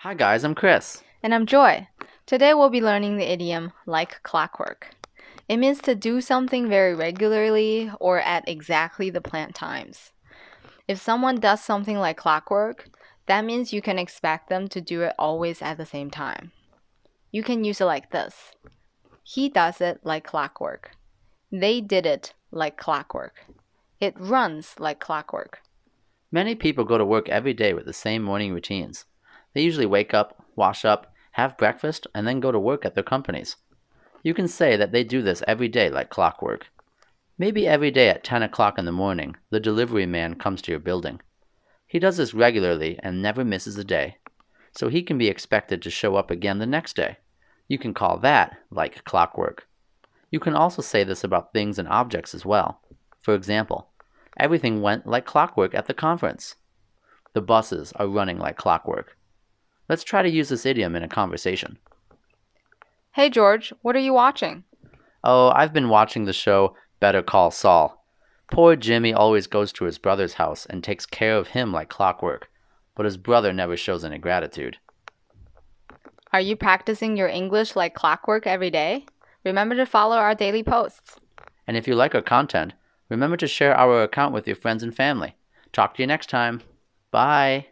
Hi guys, I'm Chris. And I'm Joy. Today we'll be learning the idiom like clockwork. It means to do something very regularly or at exactly the planned times. If someone does something like clockwork, that means you can expect them to do it always at the same time. You can use it like this He does it like clockwork. They did it like clockwork. It runs like clockwork. Many people go to work every day with the same morning routines. They usually wake up, wash up, have breakfast, and then go to work at their companies. You can say that they do this every day like clockwork. Maybe every day at 10 o'clock in the morning, the delivery man comes to your building. He does this regularly and never misses a day, so he can be expected to show up again the next day. You can call that like clockwork. You can also say this about things and objects as well. For example, everything went like clockwork at the conference. The buses are running like clockwork. Let's try to use this idiom in a conversation. Hey George, what are you watching? Oh, I've been watching the show Better Call Saul. Poor Jimmy always goes to his brother's house and takes care of him like clockwork, but his brother never shows any gratitude. Are you practicing your English like clockwork every day? Remember to follow our daily posts. And if you like our content, remember to share our account with your friends and family. Talk to you next time. Bye.